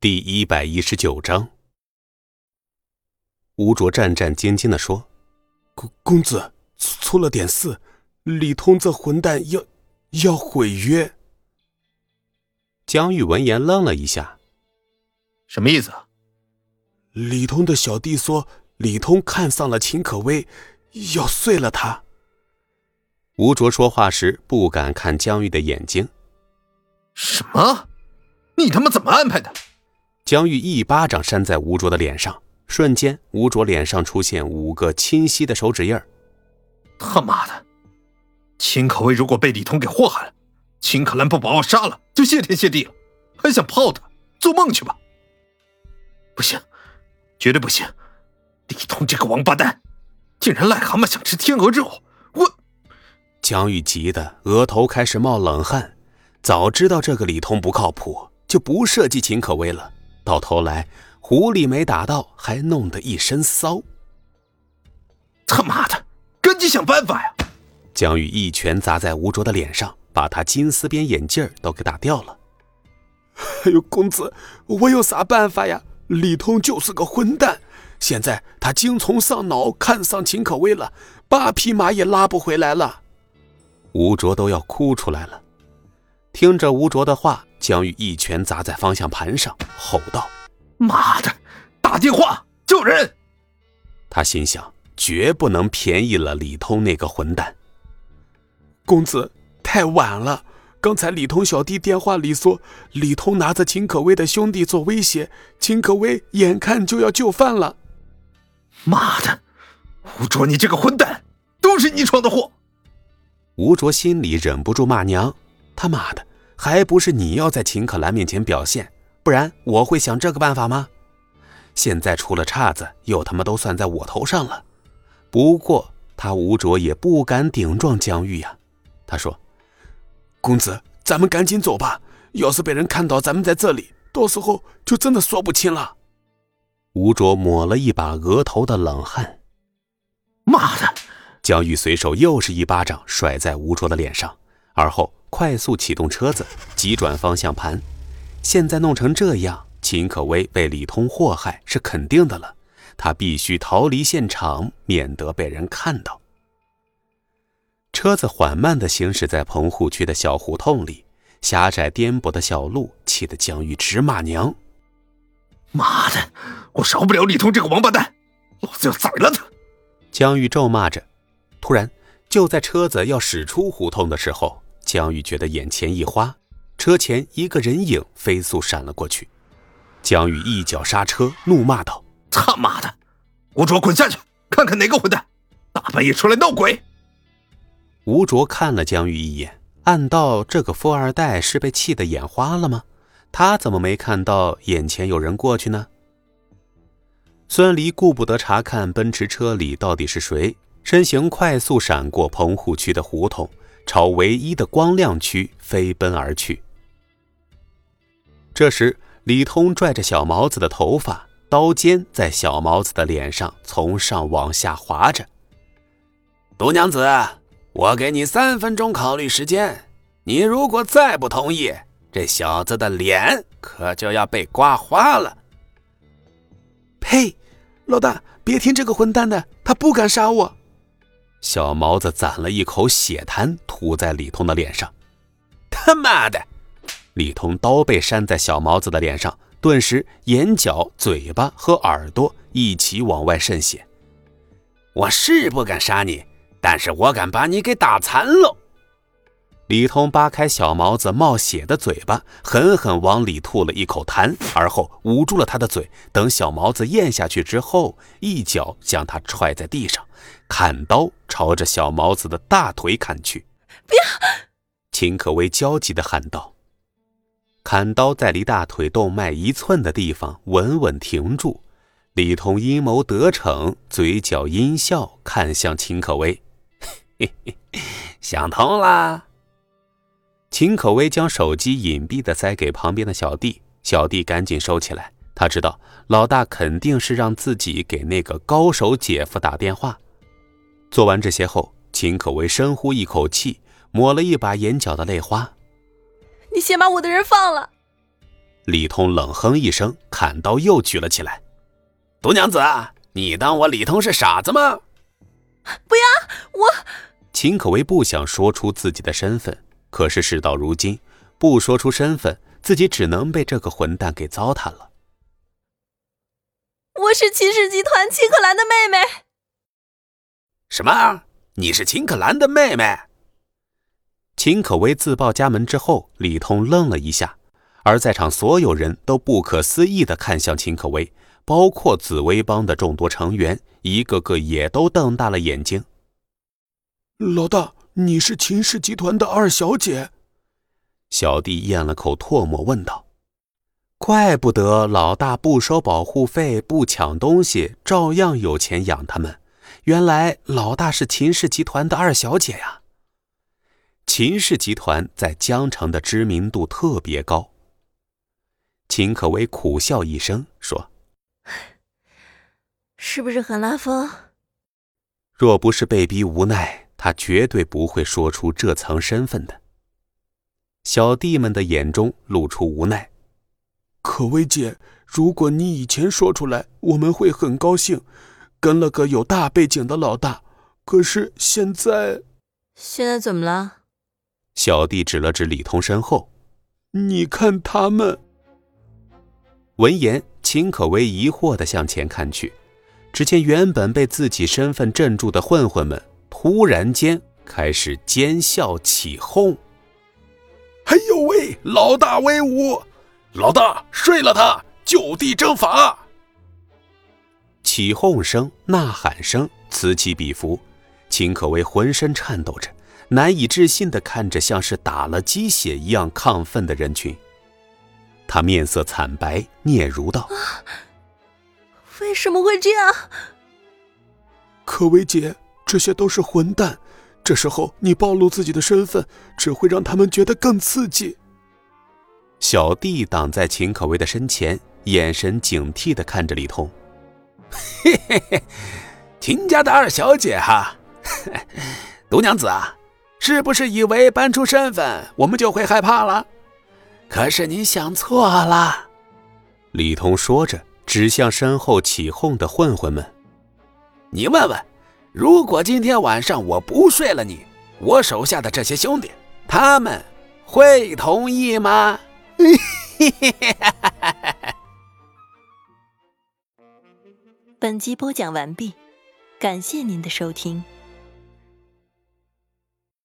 第一百一十九章，吴卓战战兢兢的说：“公公子出了点事，李通这混蛋要要毁约。”江玉闻言愣了一下：“什么意思？”李通的小弟说，李通看上了秦可薇，要碎了他。吴卓说话时不敢看江玉的眼睛。什么？你他妈怎么安排的？江玉一巴掌扇在吴卓的脸上，瞬间，吴卓脸上出现五个清晰的手指印儿。他妈的，秦可薇如果被李通给祸害了，秦可兰不把我杀了就谢天谢地了，还想泡他？做梦去吧！不行，绝对不行！李通这个王八蛋，竟然癞蛤蟆想吃天鹅肉！我……江玉急得额头开始冒冷汗，早知道这个李通不靠谱，就不设计秦可薇了。到头来，狐狸没打到，还弄得一身骚。他妈的，赶紧想办法呀！江宇一拳砸在吴卓的脸上，把他金丝边眼镜都给打掉了。哎呦，公子，我有啥办法呀？李通就是个混蛋，现在他精虫上脑，看上秦可薇了，八匹马也拉不回来了。吴卓都要哭出来了。听着吴卓的话。江玉一拳砸在方向盘上，吼道：“妈的，打电话救人！”他心想，绝不能便宜了李通那个混蛋。公子，太晚了。刚才李通小弟电话里说，李通拿着秦可薇的兄弟做威胁，秦可薇眼看就要就范了。妈的，吴卓，你这个混蛋，都是你闯的祸！吴卓心里忍不住骂娘：“他妈的！”还不是你要在秦可兰面前表现，不然我会想这个办法吗？现在出了岔子，又他妈都算在我头上了。不过他吴卓也不敢顶撞江玉呀。他说：“公子，咱们赶紧走吧，要是被人看到咱们在这里，到时候就真的说不清了。”吴卓抹了一把额头的冷汗。妈的！江玉随手又是一巴掌甩在吴卓的脸上，而后。快速启动车子，急转方向盘。现在弄成这样，秦可薇被李通祸害是肯定的了。他必须逃离现场，免得被人看到。车子缓慢地行驶在棚户区的小胡同里，狭窄颠簸的小路气得江玉直骂娘：“妈的，我饶不了李通这个王八蛋，老子要宰了他！”江玉咒骂着。突然，就在车子要驶出胡同的时候，江宇觉得眼前一花，车前一个人影飞速闪了过去。江宇一脚刹车，怒骂道：“他妈的，吴卓，滚下去，看看哪个混蛋大半夜出来闹鬼！”吴卓看了江宇一眼，暗道：“这个富二代是被气得眼花了吗？他怎么没看到眼前有人过去呢？”孙离顾不得查看奔驰车里到底是谁，身形快速闪过棚户区的胡同。朝唯一的光亮区飞奔而去。这时，李通拽着小毛子的头发，刀尖在小毛子的脸上从上往下划着。毒娘子，我给你三分钟考虑时间，你如果再不同意，这小子的脸可就要被刮花了。呸！老大，别听这个混蛋的，他不敢杀我。小毛子攒了一口血痰，吐在李通的脸上。他妈的！李通刀背扇在小毛子的脸上，顿时眼角、嘴巴和耳朵一起往外渗血。我是不敢杀你，但是我敢把你给打残喽！李通扒开小毛子冒血的嘴巴，狠狠往里吐了一口痰，而后捂住了他的嘴。等小毛子咽下去之后，一脚将他踹在地上，砍刀朝着小毛子的大腿砍去。不要！秦可薇焦急地喊道。砍刀在离大腿动脉一寸的地方稳稳停住。李通阴谋得逞，嘴角阴笑，看向秦可薇：“嘿嘿，想通了。”秦可薇将手机隐蔽的塞给旁边的小弟，小弟赶紧收起来。他知道老大肯定是让自己给那个高手姐夫打电话。做完这些后，秦可薇深呼一口气，抹了一把眼角的泪花。你先把我的人放了。李通冷哼一声，砍刀又举了起来。毒娘子，你当我李通是傻子吗？不要我！秦可薇不想说出自己的身份，可是事到如今，不说出身份，自己只能被这个混蛋给糟蹋了。我是秦氏集团秦可兰的妹妹。什么？你是秦可兰的妹妹？秦可薇自报家门之后，李通愣了一下。而在场所有人都不可思议地看向秦可薇，包括紫薇帮的众多成员，一个个也都瞪大了眼睛。老大，你是秦氏集团的二小姐？小弟咽了口唾沫，问道：“怪不得老大不收保护费，不抢东西，照样有钱养他们。原来老大是秦氏集团的二小姐呀！”秦氏集团在江城的知名度特别高。秦可薇苦笑一声说：“是不是很拉风？若不是被逼无奈，他绝对不会说出这层身份的。”小弟们的眼中露出无奈。可薇姐，如果你以前说出来，我们会很高兴，跟了个有大背景的老大。可是现在，现在怎么了？小弟指了指李通身后，你看他们。闻言，秦可薇疑惑地向前看去，只见原本被自己身份镇住的混混们，突然间开始奸笑起哄。哎呦喂，老大威武！老大睡了他，就地正法！起哄声、呐喊声此起彼伏，秦可薇浑身颤抖着，难以置信地看着像是打了鸡血一样亢奋的人群。他面色惨白，嗫嚅道：“为什么会这样？可薇姐，这些都是混蛋。这时候你暴露自己的身份，只会让他们觉得更刺激。”小弟挡在秦可薇的身前，眼神警惕的看着李通：“嘿嘿嘿，秦家的二小姐哈，毒娘子啊，是不是以为搬出身份，我们就会害怕了？”可是你想错了，李通说着，指向身后起哄的混混们：“你问问，如果今天晚上我不睡了你，我手下的这些兄弟，他们会同意吗？” 本集播讲完毕，感谢您的收听。